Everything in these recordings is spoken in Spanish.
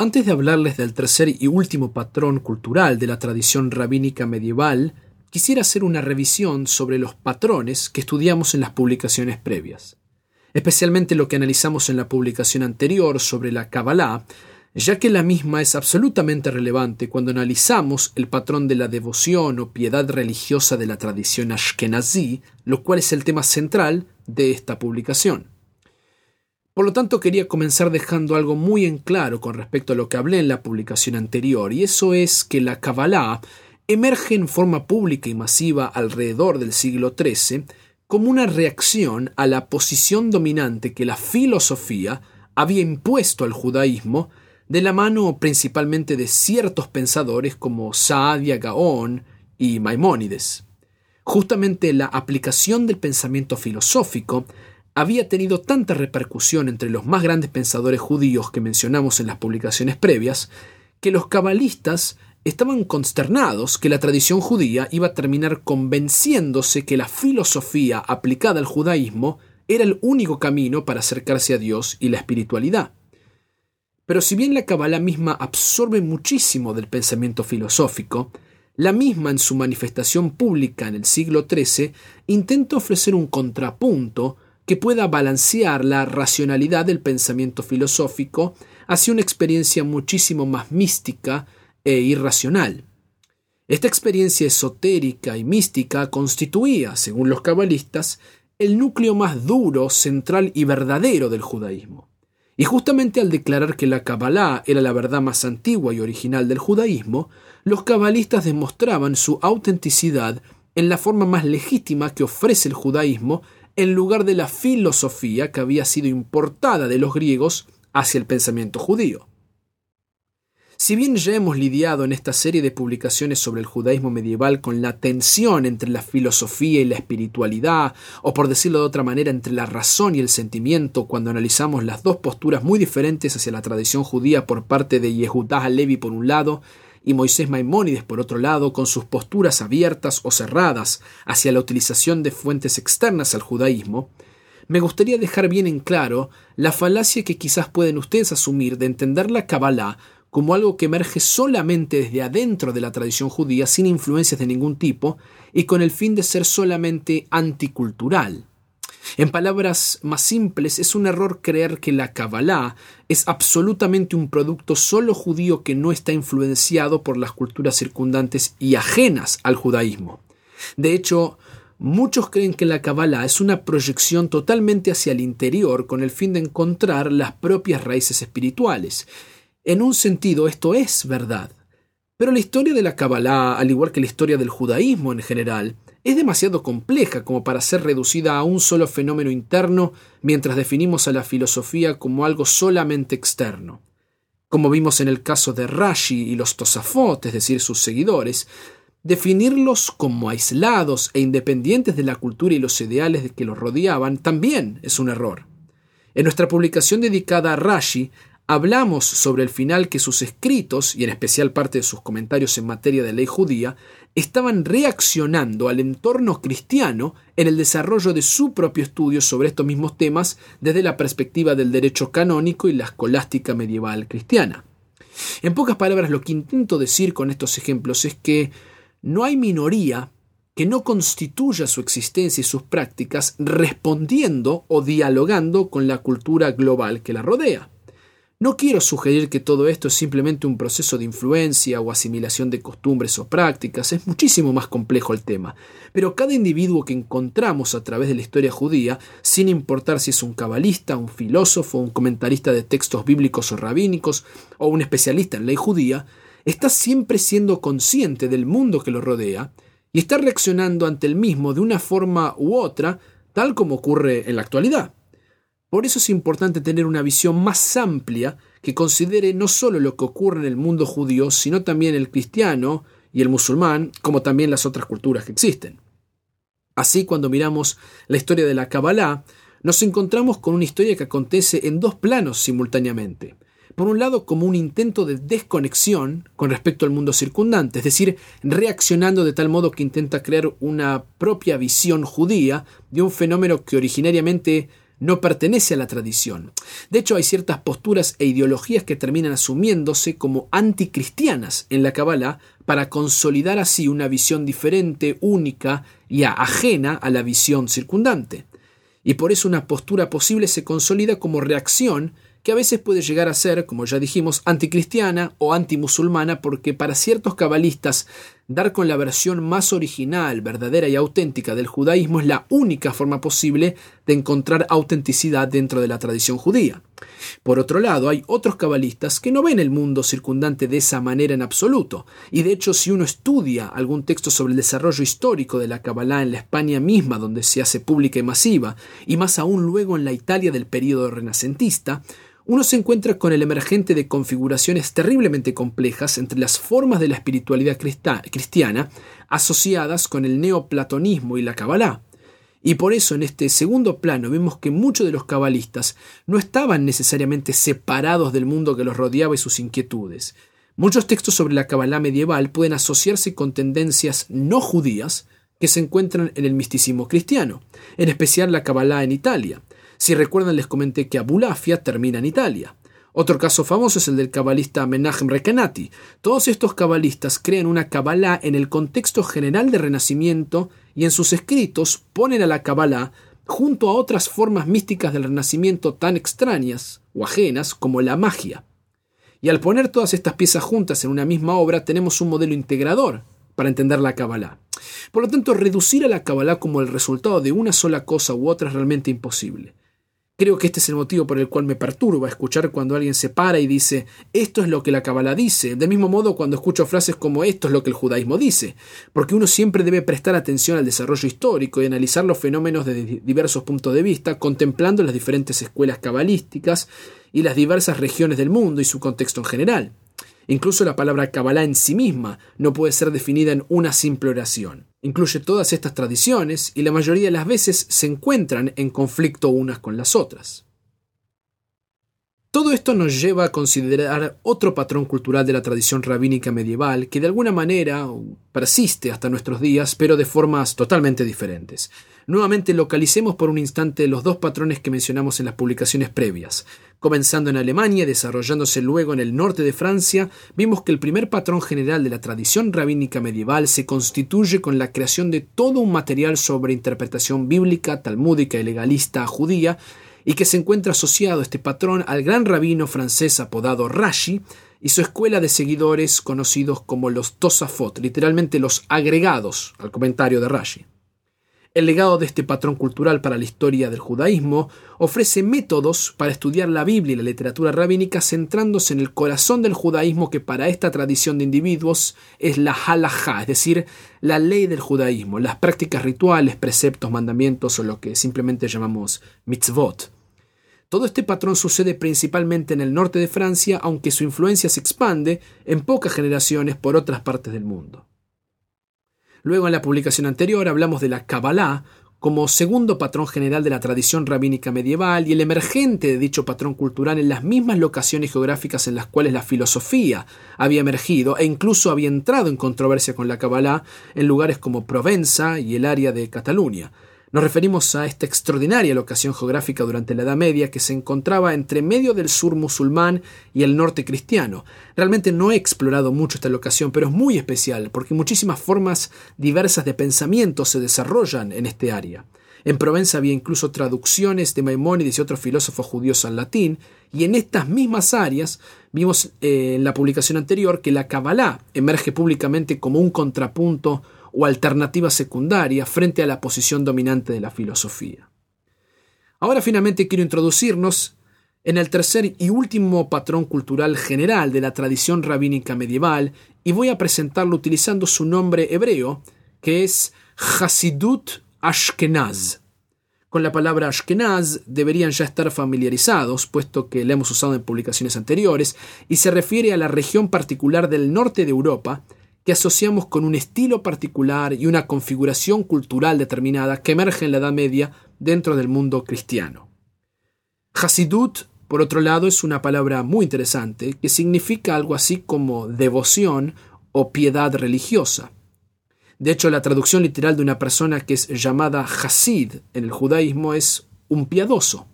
Antes de hablarles del tercer y último patrón cultural de la tradición rabínica medieval, quisiera hacer una revisión sobre los patrones que estudiamos en las publicaciones previas, especialmente lo que analizamos en la publicación anterior sobre la Kabbalah, ya que la misma es absolutamente relevante cuando analizamos el patrón de la devoción o piedad religiosa de la tradición ashkenazí, lo cual es el tema central de esta publicación. Por lo tanto, quería comenzar dejando algo muy en claro con respecto a lo que hablé en la publicación anterior, y eso es que la Kabbalah emerge en forma pública y masiva alrededor del siglo XIII como una reacción a la posición dominante que la filosofía había impuesto al judaísmo de la mano principalmente de ciertos pensadores como Saadia Gaón y Maimónides. Justamente la aplicación del pensamiento filosófico había tenido tanta repercusión entre los más grandes pensadores judíos que mencionamos en las publicaciones previas, que los cabalistas estaban consternados que la tradición judía iba a terminar convenciéndose que la filosofía aplicada al judaísmo era el único camino para acercarse a Dios y la espiritualidad. Pero si bien la Kabbalah misma absorbe muchísimo del pensamiento filosófico, la misma en su manifestación pública en el siglo XIII intenta ofrecer un contrapunto que pueda balancear la racionalidad del pensamiento filosófico hacia una experiencia muchísimo más mística e irracional. Esta experiencia esotérica y mística constituía, según los cabalistas, el núcleo más duro, central y verdadero del judaísmo. Y justamente al declarar que la Kabbalah era la verdad más antigua y original del judaísmo, los cabalistas demostraban su autenticidad en la forma más legítima que ofrece el judaísmo en lugar de la filosofía que había sido importada de los griegos hacia el pensamiento judío. Si bien ya hemos lidiado en esta serie de publicaciones sobre el judaísmo medieval con la tensión entre la filosofía y la espiritualidad, o por decirlo de otra manera, entre la razón y el sentimiento, cuando analizamos las dos posturas muy diferentes hacia la tradición judía por parte de Yehudá Levi por un lado y Moisés Maimónides, por otro lado, con sus posturas abiertas o cerradas hacia la utilización de fuentes externas al judaísmo, me gustaría dejar bien en claro la falacia que quizás pueden ustedes asumir de entender la Kabbalah como algo que emerge solamente desde adentro de la tradición judía sin influencias de ningún tipo y con el fin de ser solamente anticultural. En palabras más simples, es un error creer que la Kabbalah es absolutamente un producto solo judío que no está influenciado por las culturas circundantes y ajenas al judaísmo. De hecho, muchos creen que la Kabbalah es una proyección totalmente hacia el interior con el fin de encontrar las propias raíces espirituales. En un sentido, esto es verdad. Pero la historia de la Kabbalah, al igual que la historia del judaísmo en general, es demasiado compleja como para ser reducida a un solo fenómeno interno mientras definimos a la filosofía como algo solamente externo. Como vimos en el caso de Rashi y los Tosafot, es decir, sus seguidores, definirlos como aislados e independientes de la cultura y los ideales que los rodeaban también es un error. En nuestra publicación dedicada a Rashi hablamos sobre el final que sus escritos, y en especial parte de sus comentarios en materia de ley judía, estaban reaccionando al entorno cristiano en el desarrollo de su propio estudio sobre estos mismos temas desde la perspectiva del derecho canónico y la escolástica medieval cristiana. En pocas palabras, lo que intento decir con estos ejemplos es que no hay minoría que no constituya su existencia y sus prácticas respondiendo o dialogando con la cultura global que la rodea. No quiero sugerir que todo esto es simplemente un proceso de influencia o asimilación de costumbres o prácticas, es muchísimo más complejo el tema, pero cada individuo que encontramos a través de la historia judía, sin importar si es un cabalista, un filósofo, un comentarista de textos bíblicos o rabínicos, o un especialista en ley judía, está siempre siendo consciente del mundo que lo rodea y está reaccionando ante el mismo de una forma u otra, tal como ocurre en la actualidad. Por eso es importante tener una visión más amplia que considere no solo lo que ocurre en el mundo judío, sino también el cristiano y el musulmán, como también las otras culturas que existen. Así, cuando miramos la historia de la Kabbalah, nos encontramos con una historia que acontece en dos planos simultáneamente. Por un lado, como un intento de desconexión con respecto al mundo circundante, es decir, reaccionando de tal modo que intenta crear una propia visión judía de un fenómeno que originariamente no pertenece a la tradición. De hecho, hay ciertas posturas e ideologías que terminan asumiéndose como anticristianas en la Kabbalah para consolidar así una visión diferente, única y ajena a la visión circundante. Y por eso una postura posible se consolida como reacción que a veces puede llegar a ser, como ya dijimos, anticristiana o antimusulmana, porque para ciertos cabalistas dar con la versión más original, verdadera y auténtica del judaísmo es la única forma posible de encontrar autenticidad dentro de la tradición judía. Por otro lado, hay otros cabalistas que no ven el mundo circundante de esa manera en absoluto, y de hecho si uno estudia algún texto sobre el desarrollo histórico de la Kabbalah en la España misma donde se hace pública y masiva, y más aún luego en la Italia del período renacentista, uno se encuentra con el emergente de configuraciones terriblemente complejas entre las formas de la espiritualidad cristiana asociadas con el neoplatonismo y la Kabbalah. Y por eso en este segundo plano vemos que muchos de los cabalistas no estaban necesariamente separados del mundo que los rodeaba y sus inquietudes. Muchos textos sobre la Kabbalah medieval pueden asociarse con tendencias no judías que se encuentran en el misticismo cristiano, en especial la Kabbalah en Italia. Si recuerdan, les comenté que Abulafia termina en Italia. Otro caso famoso es el del cabalista Menachem Recanati. Todos estos cabalistas crean una cabalá en el contexto general de Renacimiento y en sus escritos ponen a la cabalá junto a otras formas místicas del Renacimiento tan extrañas o ajenas como la magia. Y al poner todas estas piezas juntas en una misma obra tenemos un modelo integrador para entender la cabalá. Por lo tanto, reducir a la cabalá como el resultado de una sola cosa u otra es realmente imposible. Creo que este es el motivo por el cual me perturba escuchar cuando alguien se para y dice esto es lo que la Kabbalah dice, del mismo modo cuando escucho frases como esto es lo que el judaísmo dice, porque uno siempre debe prestar atención al desarrollo histórico y analizar los fenómenos desde diversos puntos de vista, contemplando las diferentes escuelas cabalísticas y las diversas regiones del mundo y su contexto en general. Incluso la palabra Kabbalah en sí misma no puede ser definida en una simple oración. Incluye todas estas tradiciones y la mayoría de las veces se encuentran en conflicto unas con las otras. Todo esto nos lleva a considerar otro patrón cultural de la tradición rabínica medieval que de alguna manera persiste hasta nuestros días, pero de formas totalmente diferentes. Nuevamente localicemos por un instante los dos patrones que mencionamos en las publicaciones previas. Comenzando en Alemania y desarrollándose luego en el norte de Francia, vimos que el primer patrón general de la tradición rabínica medieval se constituye con la creación de todo un material sobre interpretación bíblica, talmúdica y legalista judía, y que se encuentra asociado este patrón al gran rabino francés apodado Rashi y su escuela de seguidores conocidos como los Tosafot, literalmente los agregados al comentario de Rashi. El legado de este patrón cultural para la historia del judaísmo ofrece métodos para estudiar la Biblia y la literatura rabínica centrándose en el corazón del judaísmo que para esta tradición de individuos es la halajá, es decir, la ley del judaísmo, las prácticas rituales, preceptos, mandamientos o lo que simplemente llamamos mitzvot. Todo este patrón sucede principalmente en el norte de Francia, aunque su influencia se expande en pocas generaciones por otras partes del mundo. Luego en la publicación anterior hablamos de la Kabbalah como segundo patrón general de la tradición rabínica medieval y el emergente de dicho patrón cultural en las mismas locaciones geográficas en las cuales la filosofía había emergido e incluso había entrado en controversia con la Kabbalah en lugares como Provenza y el área de Cataluña. Nos referimos a esta extraordinaria locación geográfica durante la Edad Media que se encontraba entre medio del sur musulmán y el norte cristiano. Realmente no he explorado mucho esta locación, pero es muy especial porque muchísimas formas diversas de pensamiento se desarrollan en este área. En Provenza había incluso traducciones de Maimónides y otros filósofos judíos al latín, y en estas mismas áreas vimos eh, en la publicación anterior que la Kabbalah emerge públicamente como un contrapunto o alternativa secundaria frente a la posición dominante de la filosofía. Ahora finalmente quiero introducirnos en el tercer y último patrón cultural general de la tradición rabínica medieval y voy a presentarlo utilizando su nombre hebreo, que es Hasidut Ashkenaz. Con la palabra Ashkenaz deberían ya estar familiarizados, puesto que la hemos usado en publicaciones anteriores, y se refiere a la región particular del norte de Europa, que asociamos con un estilo particular y una configuración cultural determinada que emerge en la Edad Media dentro del mundo cristiano. Hasidut, por otro lado, es una palabra muy interesante que significa algo así como devoción o piedad religiosa. De hecho, la traducción literal de una persona que es llamada Hasid en el judaísmo es un piadoso.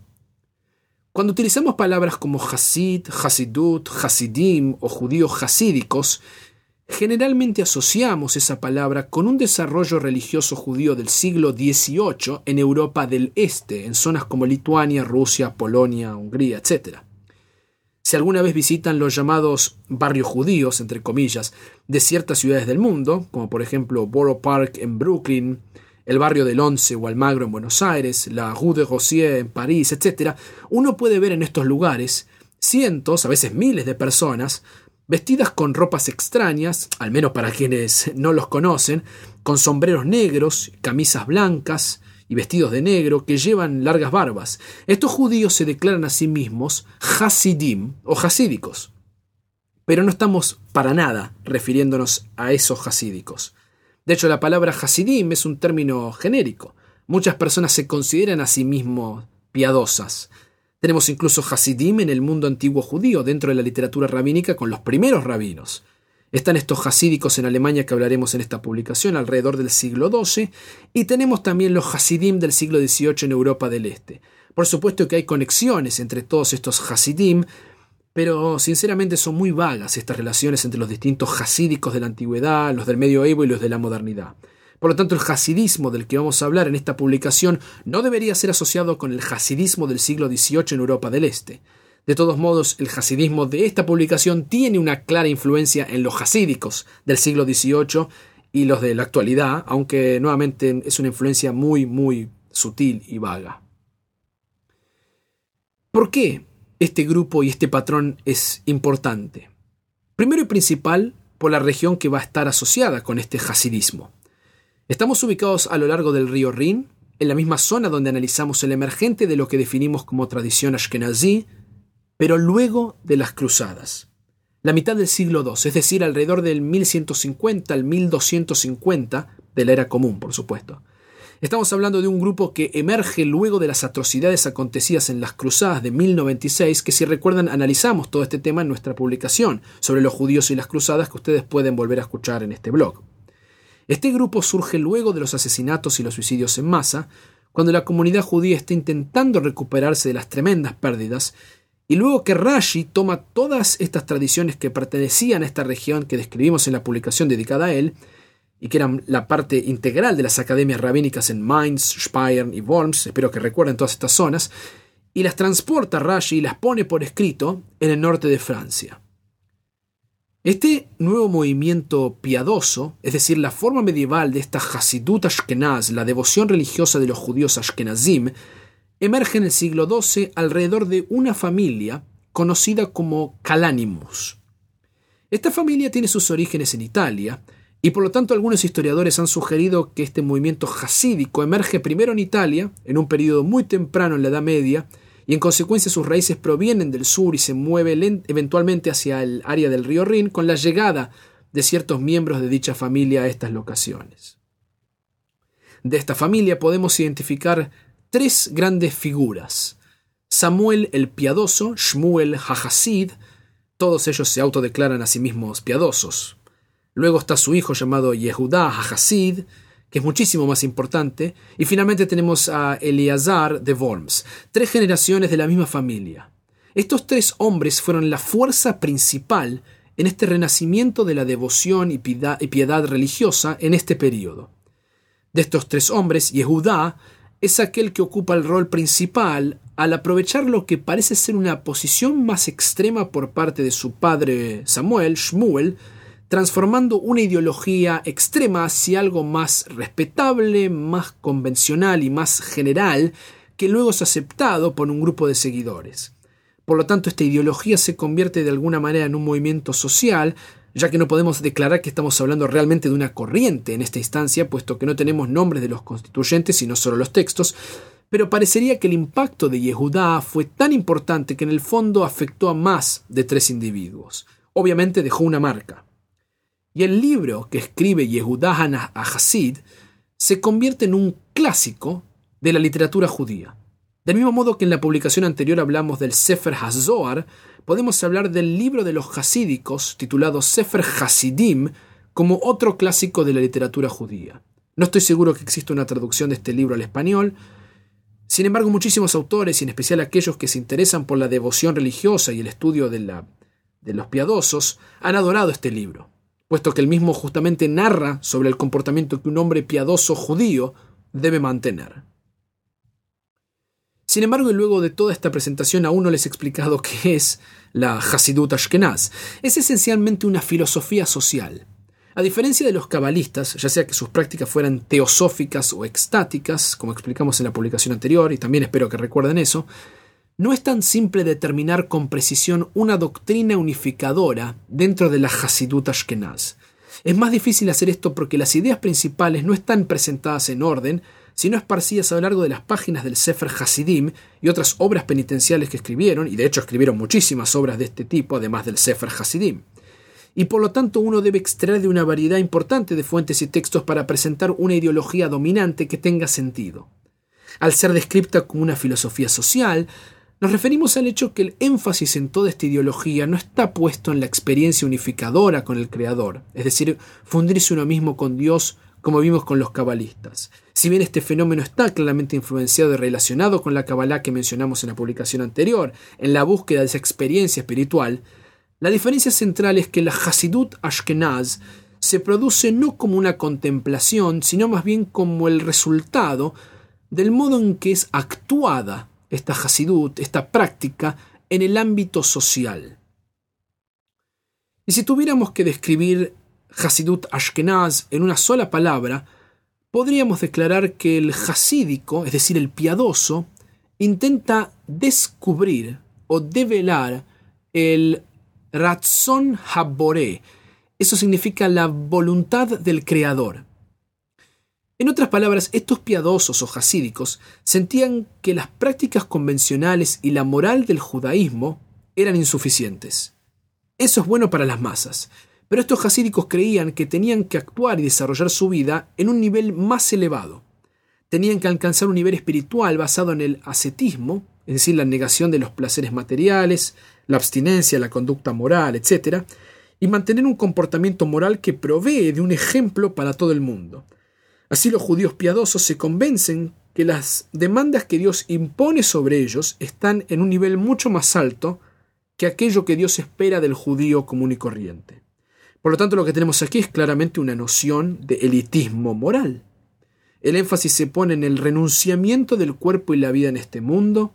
Cuando utilizamos palabras como Hasid, Hasidut, Hasidim o judíos hasídicos, generalmente asociamos esa palabra con un desarrollo religioso judío del siglo XVIII en Europa del Este, en zonas como Lituania, Rusia, Polonia, Hungría, etc. Si alguna vez visitan los llamados barrios judíos, entre comillas, de ciertas ciudades del mundo, como por ejemplo Borough Park en Brooklyn, el barrio del Once o Almagro en Buenos Aires, la Rue de Rossier en París, etc., uno puede ver en estos lugares cientos, a veces miles de personas, vestidas con ropas extrañas, al menos para quienes no los conocen, con sombreros negros, camisas blancas y vestidos de negro, que llevan largas barbas. Estos judíos se declaran a sí mismos Hasidim o Hasídicos. Pero no estamos para nada refiriéndonos a esos hasídicos. De hecho, la palabra Hasidim es un término genérico. Muchas personas se consideran a sí mismos piadosas. Tenemos incluso Hasidim en el mundo antiguo judío, dentro de la literatura rabínica, con los primeros rabinos. Están estos hasídicos en Alemania que hablaremos en esta publicación alrededor del siglo XII, y tenemos también los Hasidim del siglo XVIII en Europa del Este. Por supuesto que hay conexiones entre todos estos Hasidim, pero sinceramente son muy vagas estas relaciones entre los distintos hasídicos de la antigüedad, los del medioevo y los de la modernidad. Por lo tanto, el hasidismo del que vamos a hablar en esta publicación no debería ser asociado con el hasidismo del siglo XVIII en Europa del Este. De todos modos, el hasidismo de esta publicación tiene una clara influencia en los hasídicos del siglo XVIII y los de la actualidad, aunque nuevamente es una influencia muy, muy sutil y vaga. ¿Por qué este grupo y este patrón es importante. Primero y principal, por la región que va a estar asociada con este hasidismo. Estamos ubicados a lo largo del río Rin, en la misma zona donde analizamos el emergente de lo que definimos como tradición ashkenazí, pero luego de las cruzadas. La mitad del siglo II, es decir, alrededor del 1150 al 1250 de la era común, por supuesto. Estamos hablando de un grupo que emerge luego de las atrocidades acontecidas en las cruzadas de 1096, que si recuerdan analizamos todo este tema en nuestra publicación sobre los judíos y las cruzadas que ustedes pueden volver a escuchar en este blog. Este grupo surge luego de los asesinatos y los suicidios en masa, cuando la comunidad judía está intentando recuperarse de las tremendas pérdidas, y luego que Rashi toma todas estas tradiciones que pertenecían a esta región que describimos en la publicación dedicada a él, y que eran la parte integral de las academias rabínicas en Mainz, Speyer y Worms, espero que recuerden todas estas zonas, y las transporta Rashi y las pone por escrito en el norte de Francia. Este nuevo movimiento piadoso, es decir, la forma medieval de esta Hasidut Ashkenaz, la devoción religiosa de los judíos Ashkenazim, emerge en el siglo XII alrededor de una familia conocida como Calanimus. Esta familia tiene sus orígenes en Italia, y por lo tanto algunos historiadores han sugerido que este movimiento hasídico emerge primero en Italia, en un periodo muy temprano en la Edad Media, y en consecuencia sus raíces provienen del sur y se mueve eventualmente hacia el área del río Rin con la llegada de ciertos miembros de dicha familia a estas locaciones. De esta familia podemos identificar tres grandes figuras. Samuel el piadoso, Shmuel Hahasid, todos ellos se autodeclaran a sí mismos piadosos, Luego está su hijo llamado Yehudá Hasid, que es muchísimo más importante. Y finalmente tenemos a Eleazar de Worms, tres generaciones de la misma familia. Estos tres hombres fueron la fuerza principal en este renacimiento de la devoción y piedad religiosa en este periodo. De estos tres hombres, Yehudá es aquel que ocupa el rol principal al aprovechar lo que parece ser una posición más extrema por parte de su padre Samuel, Shmuel, transformando una ideología extrema hacia algo más respetable, más convencional y más general, que luego es aceptado por un grupo de seguidores. Por lo tanto, esta ideología se convierte de alguna manera en un movimiento social, ya que no podemos declarar que estamos hablando realmente de una corriente en esta instancia, puesto que no tenemos nombres de los constituyentes, sino solo los textos, pero parecería que el impacto de Yehudá fue tan importante que en el fondo afectó a más de tres individuos. Obviamente dejó una marca. Y el libro que escribe Yehudah Hasid se convierte en un clásico de la literatura judía. Del mismo modo que en la publicación anterior hablamos del Sefer HaZohar, podemos hablar del libro de los hasídicos titulado Sefer Hasidim como otro clásico de la literatura judía. No estoy seguro que exista una traducción de este libro al español, Sin embargo, muchísimos autores, y en especial aquellos que se interesan por la devoción religiosa y el estudio de, la, de los piadosos, han adorado este libro, puesto que el mismo justamente narra sobre el comportamiento que un hombre piadoso judío debe mantener. Sin embargo, y luego de toda esta presentación aún no les he explicado qué es la Hasidut Ashkenaz. Es esencialmente una filosofía social. A diferencia de los cabalistas, ya sea que sus prácticas fueran teosóficas o extáticas, como explicamos en la publicación anterior, y también espero que recuerden eso, no es tan simple determinar con precisión una doctrina unificadora dentro de la Hasidut Ashkenaz. Es más difícil hacer esto porque las ideas principales no están presentadas en orden, sino esparcidas a lo largo de las páginas del Sefer Hasidim y otras obras penitenciales que escribieron, y de hecho escribieron muchísimas obras de este tipo, además del Sefer Hasidim. Y por lo tanto uno debe extraer de una variedad importante de fuentes y textos para presentar una ideología dominante que tenga sentido. Al ser descripta como una filosofía social, nos referimos al hecho que el énfasis en toda esta ideología no está puesto en la experiencia unificadora con el Creador, es decir, fundirse uno mismo con Dios como vimos con los cabalistas. Si bien este fenómeno está claramente influenciado y relacionado con la cabalá que mencionamos en la publicación anterior, en la búsqueda de esa experiencia espiritual, la diferencia central es que la Hasidut Ashkenaz se produce no como una contemplación, sino más bien como el resultado del modo en que es actuada esta Hasidut, esta práctica, en el ámbito social. Y si tuviéramos que describir Hasidut Ashkenaz en una sola palabra, podríamos declarar que el hasídico, es decir, el piadoso, intenta descubrir o develar el Ratzon Haboré. Eso significa la voluntad del Creador. En otras palabras, estos piadosos o hasídicos sentían que las prácticas convencionales y la moral del judaísmo eran insuficientes. Eso es bueno para las masas, pero estos hasídicos creían que tenían que actuar y desarrollar su vida en un nivel más elevado. Tenían que alcanzar un nivel espiritual basado en el ascetismo, es decir, la negación de los placeres materiales, la abstinencia, la conducta moral, etc., y mantener un comportamiento moral que provee de un ejemplo para todo el mundo. Así los judíos piadosos se convencen que las demandas que Dios impone sobre ellos están en un nivel mucho más alto que aquello que Dios espera del judío común y corriente. Por lo tanto, lo que tenemos aquí es claramente una noción de elitismo moral. El énfasis se pone en el renunciamiento del cuerpo y la vida en este mundo,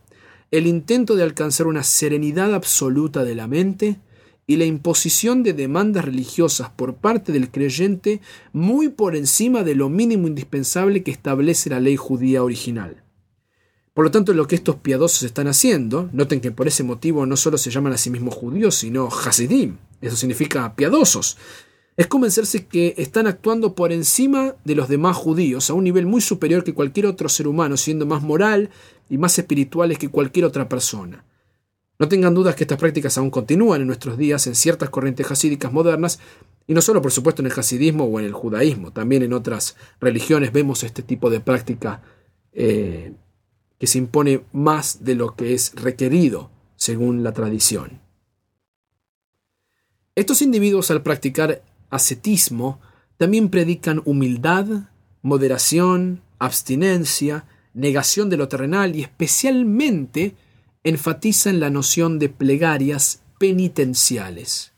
el intento de alcanzar una serenidad absoluta de la mente y la imposición de demandas religiosas por parte del creyente muy por encima de lo mínimo indispensable que establece la ley judía original. Por lo tanto, lo que estos piadosos están haciendo, noten que por ese motivo no solo se llaman a sí mismos judíos, sino Hasidim, eso significa piadosos, es convencerse que están actuando por encima de los demás judíos, a un nivel muy superior que cualquier otro ser humano, siendo más moral y más espirituales que cualquier otra persona. No tengan dudas que estas prácticas aún continúan en nuestros días en ciertas corrientes hasídicas modernas, y no solo por supuesto en el hasidismo o en el judaísmo, también en otras religiones vemos este tipo de práctica eh, que se impone más de lo que es requerido según la tradición. Estos individuos al practicar ascetismo también predican humildad, moderación, abstinencia, negación de lo terrenal y especialmente enfatizan la noción de plegarias penitenciales.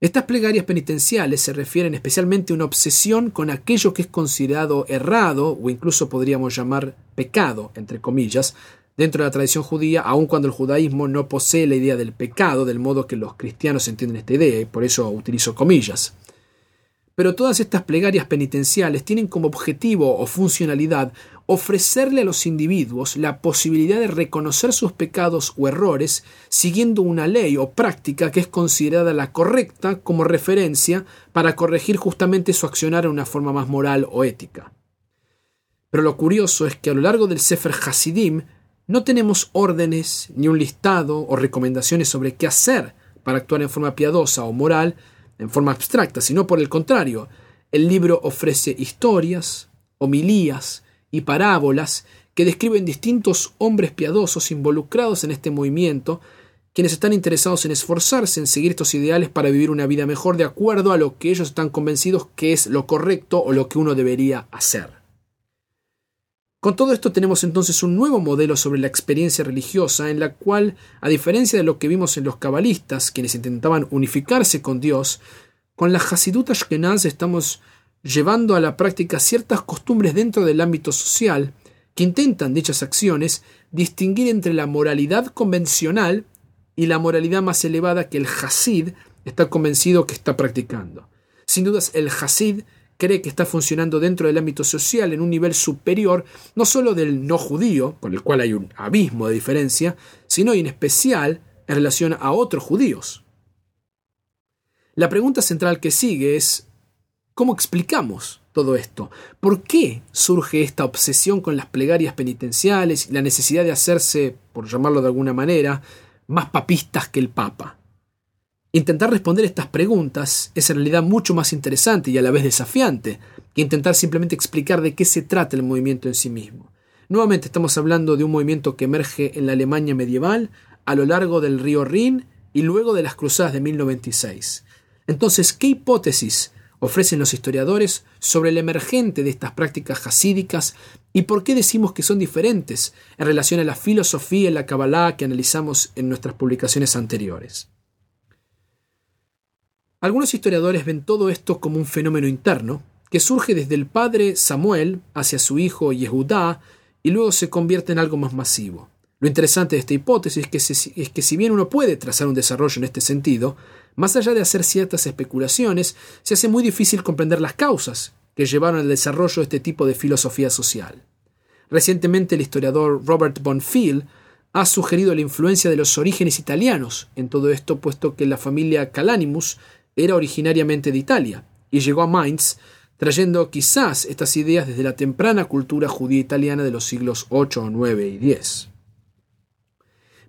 Estas plegarias penitenciales se refieren especialmente a una obsesión con aquello que es considerado errado o incluso podríamos llamar pecado, entre comillas, dentro de la tradición judía, aun cuando el judaísmo no posee la idea del pecado del modo que los cristianos entienden esta idea, y por eso utilizo comillas. Pero todas estas plegarias penitenciales tienen como objetivo o funcionalidad ofrecerle a los individuos la posibilidad de reconocer sus pecados o errores siguiendo una ley o práctica que es considerada la correcta como referencia para corregir justamente su accionar en una forma más moral o ética. Pero lo curioso es que a lo largo del Sefer Hasidim no tenemos órdenes ni un listado o recomendaciones sobre qué hacer para actuar en forma piadosa o moral, en forma abstracta, sino por el contrario, el libro ofrece historias, homilías y parábolas que describen distintos hombres piadosos involucrados en este movimiento, quienes están interesados en esforzarse en seguir estos ideales para vivir una vida mejor de acuerdo a lo que ellos están convencidos que es lo correcto o lo que uno debería hacer. Con todo esto tenemos entonces un nuevo modelo sobre la experiencia religiosa en la cual, a diferencia de lo que vimos en los cabalistas, quienes intentaban unificarse con Dios, con la Hasidut Ashkenaz estamos llevando a la práctica ciertas costumbres dentro del ámbito social que intentan dichas acciones distinguir entre la moralidad convencional y la moralidad más elevada que el Hasid está convencido que está practicando. Sin dudas, el Hasid cree que está funcionando dentro del ámbito social en un nivel superior, no solo del no judío, con el cual hay un abismo de diferencia, sino y en especial en relación a otros judíos. La pregunta central que sigue es, ¿cómo explicamos todo esto? ¿Por qué surge esta obsesión con las plegarias penitenciales y la necesidad de hacerse, por llamarlo de alguna manera, más papistas que el Papa? Intentar responder estas preguntas es en realidad mucho más interesante y a la vez desafiante que intentar simplemente explicar de qué se trata el movimiento en sí mismo. Nuevamente estamos hablando de un movimiento que emerge en la Alemania medieval a lo largo del río Rin y luego de las cruzadas de 1096. Entonces, ¿qué hipótesis ofrecen los historiadores sobre el emergente de estas prácticas hasídicas y por qué decimos que son diferentes en relación a la filosofía y la Kabbalah que analizamos en nuestras publicaciones anteriores? Algunos historiadores ven todo esto como un fenómeno interno, que surge desde el padre Samuel hacia su hijo Yehudá y luego se convierte en algo más masivo. Lo interesante de esta hipótesis es que, es que si bien uno puede trazar un desarrollo en este sentido, más allá de hacer ciertas especulaciones, se hace muy difícil comprender las causas que llevaron al desarrollo de este tipo de filosofía social. Recientemente el historiador Robert Bonfield ha sugerido la influencia de los orígenes italianos en todo esto, puesto que la familia Calanimus era originariamente de Italia y llegó a Mainz trayendo quizás estas ideas desde la temprana cultura judía italiana de los siglos 8, 9 y 10.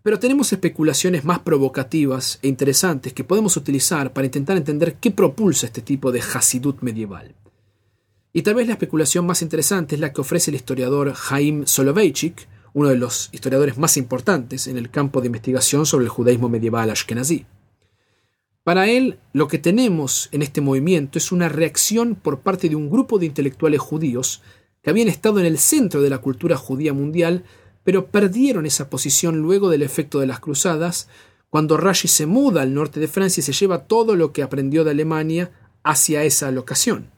Pero tenemos especulaciones más provocativas e interesantes que podemos utilizar para intentar entender qué propulsa este tipo de Hasidut medieval. Y tal vez la especulación más interesante es la que ofrece el historiador Haim Soloveitchik, uno de los historiadores más importantes en el campo de investigación sobre el judaísmo medieval ashkenazí. Para él, lo que tenemos en este movimiento es una reacción por parte de un grupo de intelectuales judíos que habían estado en el centro de la cultura judía mundial, pero perdieron esa posición luego del efecto de las cruzadas, cuando Rashi se muda al norte de Francia y se lleva todo lo que aprendió de Alemania hacia esa locación.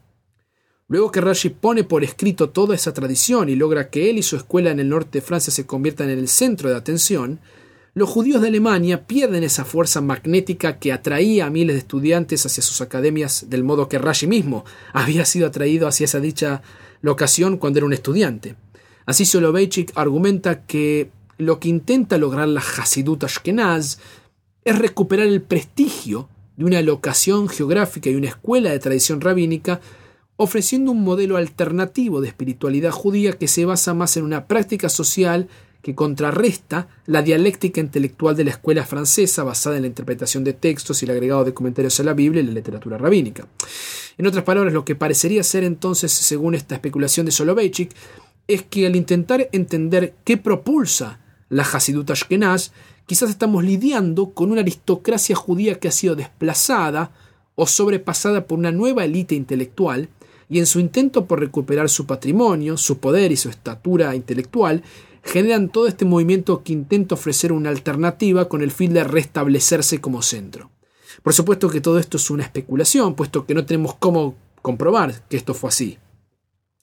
Luego que Rashi pone por escrito toda esa tradición y logra que él y su escuela en el norte de Francia se conviertan en el centro de atención, los judíos de Alemania pierden esa fuerza magnética que atraía a miles de estudiantes hacia sus academias del modo que Rashi mismo había sido atraído hacia esa dicha locación cuando era un estudiante. Así Soloveitchik argumenta que lo que intenta lograr la Hasidut Ashkenaz es recuperar el prestigio de una locación geográfica y una escuela de tradición rabínica, ofreciendo un modelo alternativo de espiritualidad judía que se basa más en una práctica social que contrarresta la dialéctica intelectual de la escuela francesa basada en la interpretación de textos y el agregado de comentarios a la Biblia y la literatura rabínica. En otras palabras, lo que parecería ser entonces, según esta especulación de Soloveitchik, es que al intentar entender qué propulsa la Hasidut Ashkenaz, quizás estamos lidiando con una aristocracia judía que ha sido desplazada o sobrepasada por una nueva élite intelectual, y en su intento por recuperar su patrimonio, su poder y su estatura intelectual, generan todo este movimiento que intenta ofrecer una alternativa con el fin de restablecerse como centro. Por supuesto que todo esto es una especulación, puesto que no tenemos cómo comprobar que esto fue así.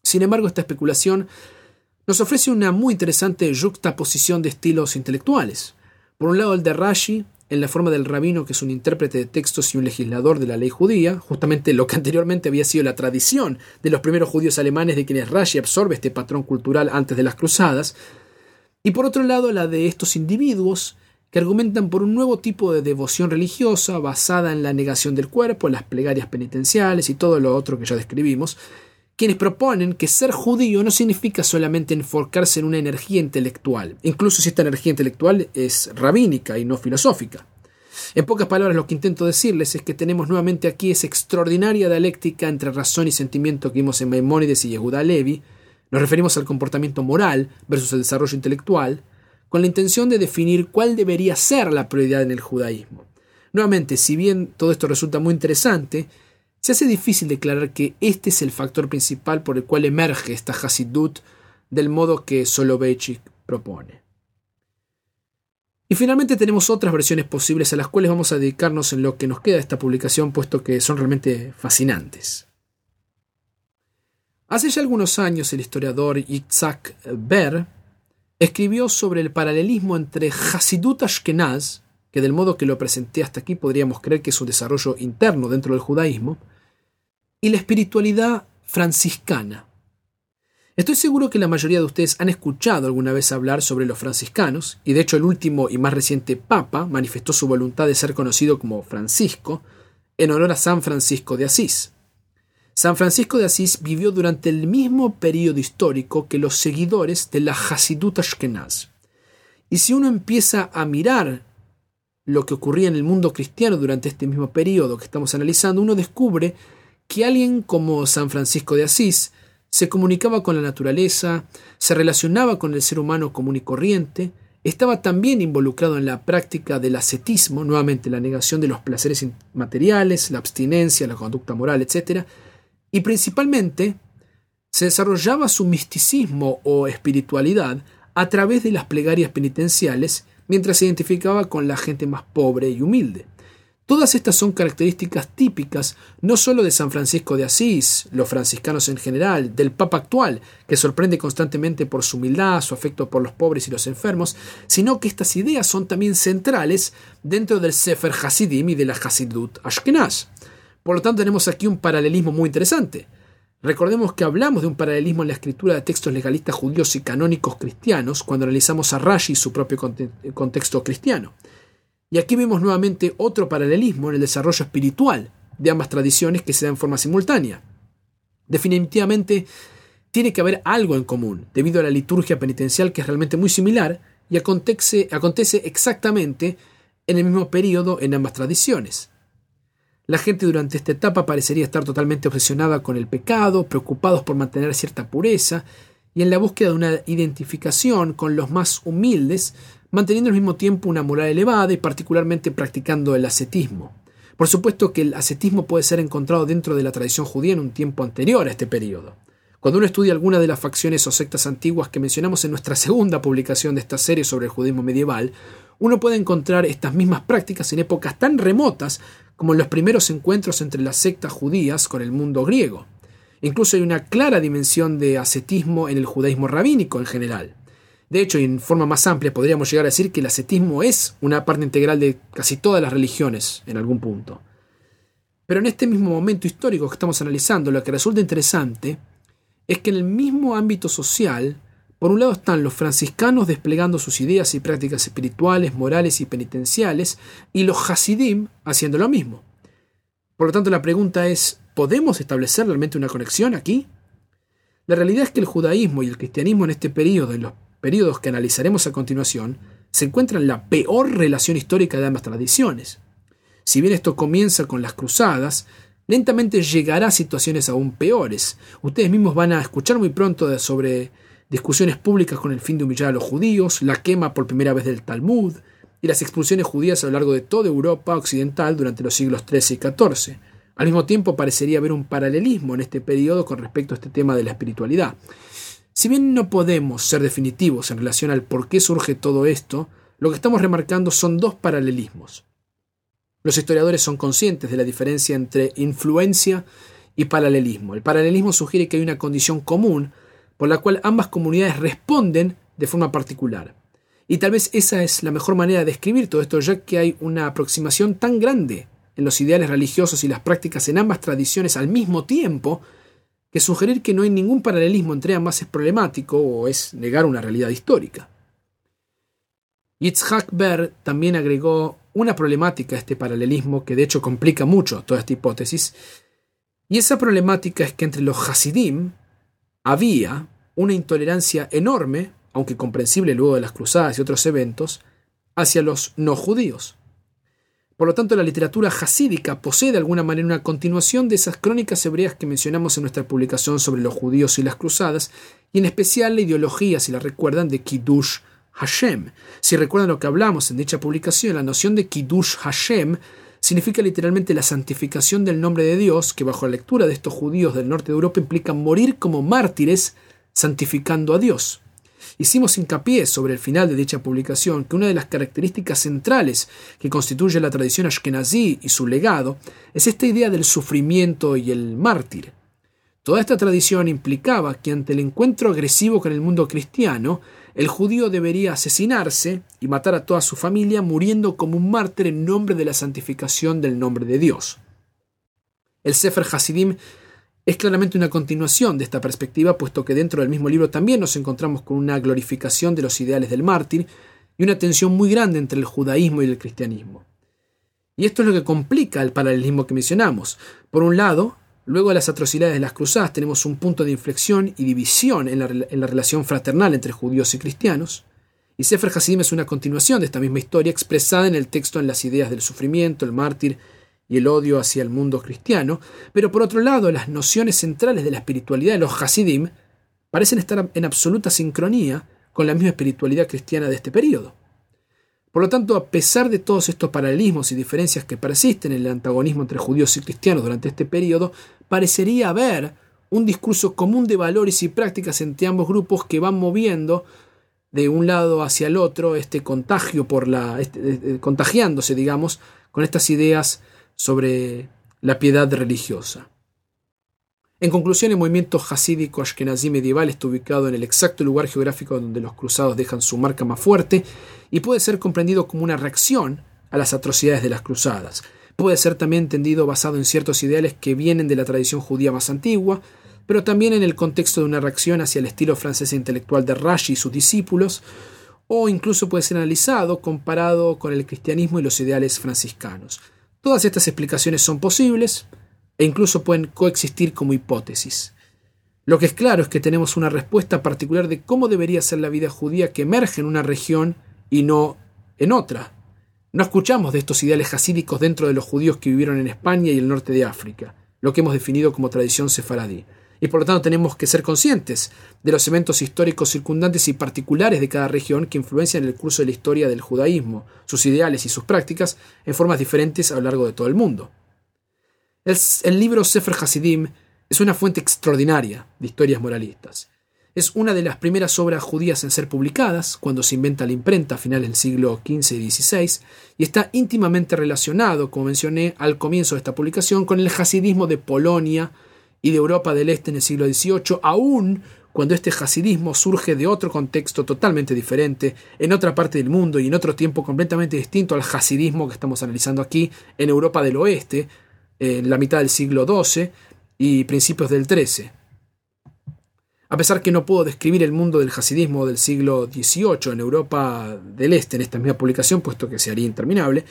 Sin embargo, esta especulación nos ofrece una muy interesante juxtaposición de estilos intelectuales. Por un lado, el de Rashi, en la forma del rabino, que es un intérprete de textos y un legislador de la ley judía, justamente lo que anteriormente había sido la tradición de los primeros judíos alemanes de quienes Rashi absorbe este patrón cultural antes de las cruzadas, y por otro lado la de estos individuos que argumentan por un nuevo tipo de devoción religiosa basada en la negación del cuerpo, las plegarias penitenciales y todo lo otro que ya describimos, quienes proponen que ser judío no significa solamente enfocarse en una energía intelectual, incluso si esta energía intelectual es rabínica y no filosófica. En pocas palabras, lo que intento decirles es que tenemos nuevamente aquí esa extraordinaria dialéctica entre razón y sentimiento que vimos en Maimónides y Yehuda Levi, nos referimos al comportamiento moral versus el desarrollo intelectual, con la intención de definir cuál debería ser la prioridad en el judaísmo. Nuevamente, si bien todo esto resulta muy interesante, se hace difícil declarar que este es el factor principal por el cual emerge esta Hasidut del modo que Soloveitchik propone. Y finalmente tenemos otras versiones posibles a las cuales vamos a dedicarnos en lo que nos queda de esta publicación, puesto que son realmente fascinantes. Hace ya algunos años el historiador Yitzhak Ber escribió sobre el paralelismo entre Hasidut Ashkenaz, que del modo que lo presenté hasta aquí podríamos creer que es un desarrollo interno dentro del judaísmo, y la espiritualidad franciscana. Estoy seguro que la mayoría de ustedes han escuchado alguna vez hablar sobre los franciscanos, y de hecho el último y más reciente Papa manifestó su voluntad de ser conocido como Francisco, en honor a San Francisco de Asís. San Francisco de Asís vivió durante el mismo periodo histórico que los seguidores de la Hasidut Ashkenaz. Y si uno empieza a mirar lo que ocurría en el mundo cristiano durante este mismo periodo que estamos analizando, uno descubre que alguien como San Francisco de Asís se comunicaba con la naturaleza, se relacionaba con el ser humano común y corriente, estaba también involucrado en la práctica del ascetismo, nuevamente la negación de los placeres materiales, la abstinencia, la conducta moral, etc. Y principalmente se desarrollaba su misticismo o espiritualidad a través de las plegarias penitenciales mientras se identificaba con la gente más pobre y humilde. Todas estas son características típicas no solo de San Francisco de Asís, los franciscanos en general, del Papa actual, que sorprende constantemente por su humildad, su afecto por los pobres y los enfermos, sino que estas ideas son también centrales dentro del Sefer Hasidim y de la Hasidut Ashkenaz. Por lo tanto, tenemos aquí un paralelismo muy interesante. Recordemos que hablamos de un paralelismo en la escritura de textos legalistas judíos y canónicos cristianos cuando analizamos a Rashi y su propio contexto cristiano. Y aquí vemos nuevamente otro paralelismo en el desarrollo espiritual de ambas tradiciones que se da en forma simultánea. Definitivamente tiene que haber algo en común, debido a la liturgia penitencial que es realmente muy similar y acontece, acontece exactamente en el mismo periodo en ambas tradiciones. La gente durante esta etapa parecería estar totalmente obsesionada con el pecado, preocupados por mantener cierta pureza y en la búsqueda de una identificación con los más humildes, manteniendo al mismo tiempo una moral elevada y particularmente practicando el ascetismo. Por supuesto que el ascetismo puede ser encontrado dentro de la tradición judía en un tiempo anterior a este periodo. Cuando uno estudia alguna de las facciones o sectas antiguas que mencionamos en nuestra segunda publicación de esta serie sobre el judaísmo medieval, uno puede encontrar estas mismas prácticas en épocas tan remotas como en los primeros encuentros entre las sectas judías con el mundo griego. Incluso hay una clara dimensión de ascetismo en el judaísmo rabínico en general. De hecho, y en forma más amplia, podríamos llegar a decir que el ascetismo es una parte integral de casi todas las religiones en algún punto. Pero en este mismo momento histórico que estamos analizando, lo que resulta interesante es que en el mismo ámbito social, por un lado están los franciscanos desplegando sus ideas y prácticas espirituales, morales y penitenciales, y los hasidim haciendo lo mismo. Por lo tanto, la pregunta es, ¿podemos establecer realmente una conexión aquí? La realidad es que el judaísmo y el cristianismo en este periodo, en los periodos que analizaremos a continuación, se encuentran la peor relación histórica de ambas tradiciones. Si bien esto comienza con las cruzadas, lentamente llegará a situaciones aún peores. Ustedes mismos van a escuchar muy pronto sobre discusiones públicas con el fin de humillar a los judíos, la quema por primera vez del Talmud y las expulsiones judías a lo largo de toda Europa occidental durante los siglos XIII y XIV. Al mismo tiempo parecería haber un paralelismo en este periodo con respecto a este tema de la espiritualidad. Si bien no podemos ser definitivos en relación al por qué surge todo esto, lo que estamos remarcando son dos paralelismos. Los historiadores son conscientes de la diferencia entre influencia y paralelismo. El paralelismo sugiere que hay una condición común por la cual ambas comunidades responden de forma particular. Y tal vez esa es la mejor manera de describir todo esto, ya que hay una aproximación tan grande en los ideales religiosos y las prácticas en ambas tradiciones al mismo tiempo, que sugerir que no hay ningún paralelismo entre ambas es problemático o es negar una realidad histórica. Yitzhak Ber también agregó una problemática a este paralelismo que de hecho complica mucho toda esta hipótesis, y esa problemática es que entre los Hasidim había una intolerancia enorme, aunque comprensible luego de las cruzadas y otros eventos, hacia los no judíos. Por lo tanto, la literatura hasídica posee de alguna manera una continuación de esas crónicas hebreas que mencionamos en nuestra publicación sobre los judíos y las cruzadas, y en especial la ideología, si la recuerdan, de Kiddush Hashem. Si recuerdan lo que hablamos en dicha publicación, la noción de Kiddush Hashem significa literalmente la santificación del nombre de Dios, que bajo la lectura de estos judíos del norte de Europa implica morir como mártires santificando a Dios. Hicimos hincapié sobre el final de dicha publicación que una de las características centrales que constituye la tradición ashkenazí y su legado es esta idea del sufrimiento y el mártir. Toda esta tradición implicaba que ante el encuentro agresivo con el mundo cristiano, el judío debería asesinarse y matar a toda su familia muriendo como un mártir en nombre de la santificación del nombre de Dios. El Sefer Hasidim es claramente una continuación de esta perspectiva, puesto que dentro del mismo libro también nos encontramos con una glorificación de los ideales del mártir y una tensión muy grande entre el judaísmo y el cristianismo. Y esto es lo que complica el paralelismo que mencionamos. Por un lado, luego de las atrocidades de las cruzadas tenemos un punto de inflexión y división en la, relación fraternal entre judíos y cristianos, y Sefer Hasidim es una continuación de esta misma historia expresada en el texto en las ideas del sufrimiento, el mártir y el odio hacia el mundo cristiano, pero por otro lado las nociones centrales de la espiritualidad de los Hasidim parecen estar en absoluta sincronía con la misma espiritualidad cristiana de este periodo. Por lo tanto, a pesar de todos estos paralelismos y diferencias que persisten en el antagonismo entre judíos y cristianos durante este periodo, parecería haber un discurso común de valores y prácticas entre ambos grupos que van moviendo de un lado hacia el otro este contagio por la este, eh, eh, contagiándose digamos con estas ideas sobre la piedad religiosa. En conclusión, el movimiento hasídico ashkenazí medieval está ubicado en el exacto lugar geográfico donde los cruzados dejan su marca más fuerte y puede ser comprendido como una reacción a las atrocidades de las cruzadas. Puede ser también entendido basado en ciertos ideales que vienen de la tradición judía más antigua, pero también en el contexto de una reacción hacia el estilo francés e intelectual de Rashi y sus discípulos, o incluso puede ser analizado comparado con el cristianismo y los ideales franciscanos. Todas estas explicaciones son posibles e incluso pueden coexistir como hipótesis. Lo que es claro es que tenemos una respuesta particular de cómo debería ser la vida judía que emerge en una región y no en otra. No escuchamos de estos ideales hasídicos dentro de los judíos que vivieron en España y el norte de África, lo que hemos definido como tradición sefaradí. Y por lo tanto tenemos que ser conscientes de los eventos históricos circundantes y particulares de cada región que influencian el curso de la historia del judaísmo, sus ideales y sus prácticas en formas diferentes a lo largo de todo el mundo. El, el libro Sefer Hasidim es una fuente extraordinaria de historias moralistas. Es una de las primeras obras judías en ser publicadas, cuando se inventa la imprenta a finales del siglo XV y XVI, y está íntimamente relacionado, como mencioné al comienzo de esta publicación, con el hasidismo de Polonia, y de Europa del Este en el siglo XVIII, aún cuando este hasidismo surge de otro contexto totalmente diferente, en otra parte del mundo y en otro tiempo completamente distinto al hasidismo que estamos analizando aquí en Europa del Oeste, en la mitad del siglo XII y principios del XIII. A pesar que no puedo describir el mundo del hasidismo del siglo XVIII en Europa del Este en esta misma publicación, puesto que se haría interminable,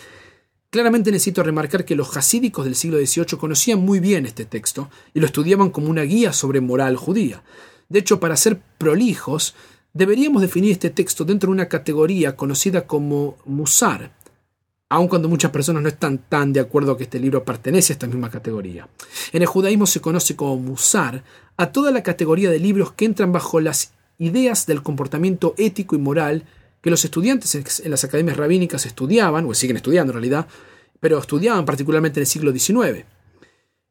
Claramente necesito remarcar que los hasídicos del siglo XVIII conocían muy bien este texto y lo estudiaban como una guía sobre moral judía. De hecho, para ser prolijos, deberíamos definir este texto dentro de una categoría conocida como musar, aun cuando muchas personas no están tan de acuerdo que este libro pertenece a esta misma categoría. En el judaísmo se conoce como musar a toda la categoría de libros que entran bajo las ideas del comportamiento ético y moral que los estudiantes en las academias rabínicas estudiaban, o siguen estudiando en realidad, pero estudiaban particularmente en el siglo XIX.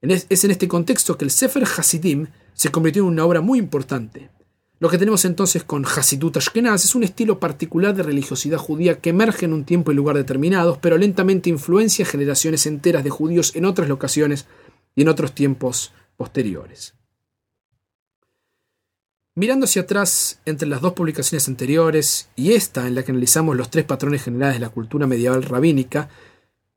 Es en este contexto que el Sefer Hasidim se convirtió en una obra muy importante. Lo que tenemos entonces con Hasidut Ashkenaz es un estilo particular de religiosidad judía que emerge en un tiempo y lugar determinados, pero lentamente influencia generaciones enteras de judíos en otras locaciones y en otros tiempos posteriores. Mirando hacia atrás entre las dos publicaciones anteriores y esta en la que analizamos los tres patrones generales de la cultura medieval rabínica,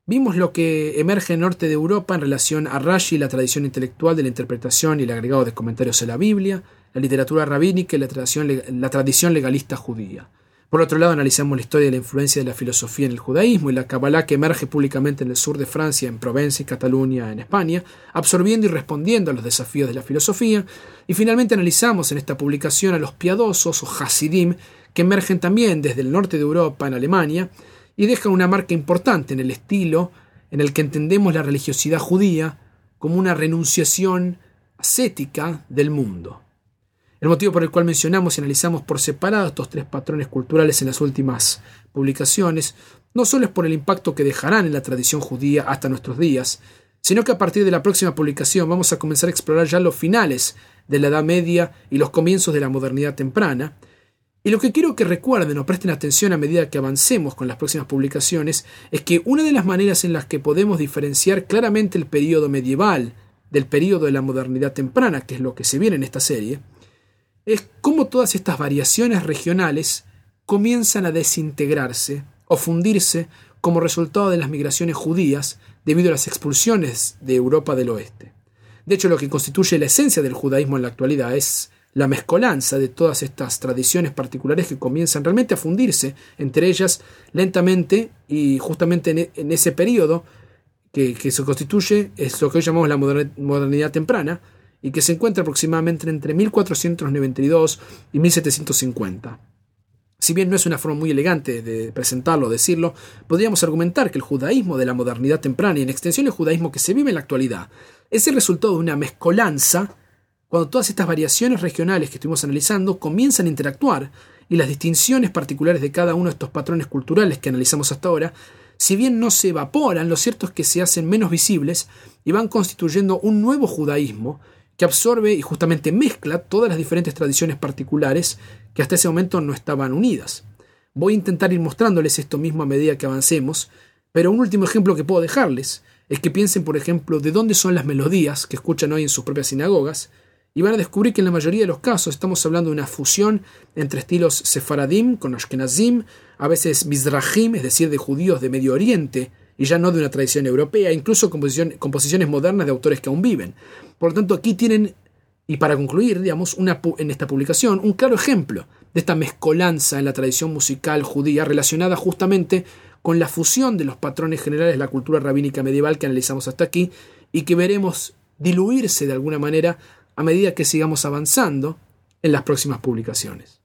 vimos lo que emerge en el norte de Europa en relación a Rashi, la tradición intelectual de la interpretación y el agregado de comentarios en la Biblia, la literatura rabínica y la tradición legalista judía. Por otro lado, analizamos la historia de la influencia de la filosofía en el judaísmo y la Kabbalah que emerge públicamente en el sur de Francia, en Provenza y Cataluña, en España, absorbiendo y respondiendo a los desafíos de la filosofía. Y finalmente analizamos en esta publicación a los piadosos o Hasidim que emergen también desde el norte de Europa, en Alemania, y dejan una marca importante en el estilo en el que entendemos la religiosidad judía como una renunciación ascética del mundo. El motivo por el cual mencionamos y analizamos por separado estos tres patrones culturales en las últimas publicaciones no solo es por el impacto que dejarán en la tradición judía hasta nuestros días, sino que a partir de la próxima publicación vamos a comenzar a explorar ya los finales de la Edad Media y los comienzos de la modernidad temprana. Y lo que quiero que recuerden o presten atención a medida que avancemos con las próximas publicaciones es que una de las maneras en las que podemos diferenciar claramente el periodo medieval del periodo de la modernidad temprana, que es lo que se viene en esta serie, es cómo todas estas variaciones regionales comienzan a desintegrarse o fundirse como resultado de las migraciones judías debido a las expulsiones de Europa del Oeste. De hecho, lo que constituye la esencia del judaísmo en la actualidad es la mezcolanza de todas estas tradiciones particulares que comienzan realmente a fundirse entre ellas lentamente y justamente en, e, ese periodo que, se constituye es lo que hoy llamamos la modernidad temprana y que se encuentra aproximadamente entre 1492 y 1750. Si bien no es una forma muy elegante de presentarlo o decirlo, podríamos argumentar que el judaísmo de la modernidad temprana y en extensión el judaísmo que se vive en la actualidad es el resultado de una mezcolanza cuando todas estas variaciones regionales que estuvimos analizando comienzan a interactuar y las distinciones particulares de cada uno de estos patrones culturales que analizamos hasta ahora, si bien no se evaporan, lo cierto es que se hacen menos visibles y van constituyendo un nuevo judaísmo que absorbe y justamente mezcla todas las diferentes tradiciones particulares que hasta ese momento no estaban unidas. Voy a intentar ir mostrándoles esto mismo a medida que avancemos, pero un último ejemplo que puedo dejarles es que piensen, por ejemplo, de dónde son las melodías que escuchan hoy en sus propias sinagogas, y van a descubrir que en la mayoría de los casos estamos hablando de una fusión entre estilos sefaradim con ashkenazim, a veces mizrahim, es decir, de judíos de Medio Oriente, y ya no de una tradición europea, incluso composiciones modernas de autores que aún viven. Por lo tanto, aquí tienen, y para concluir, digamos, en esta publicación, un claro ejemplo de esta mezcolanza en la tradición musical judía relacionada justamente con la fusión de los patrones generales de la cultura rabínica medieval que analizamos hasta aquí y que veremos diluirse de alguna manera a medida que sigamos avanzando en las próximas publicaciones.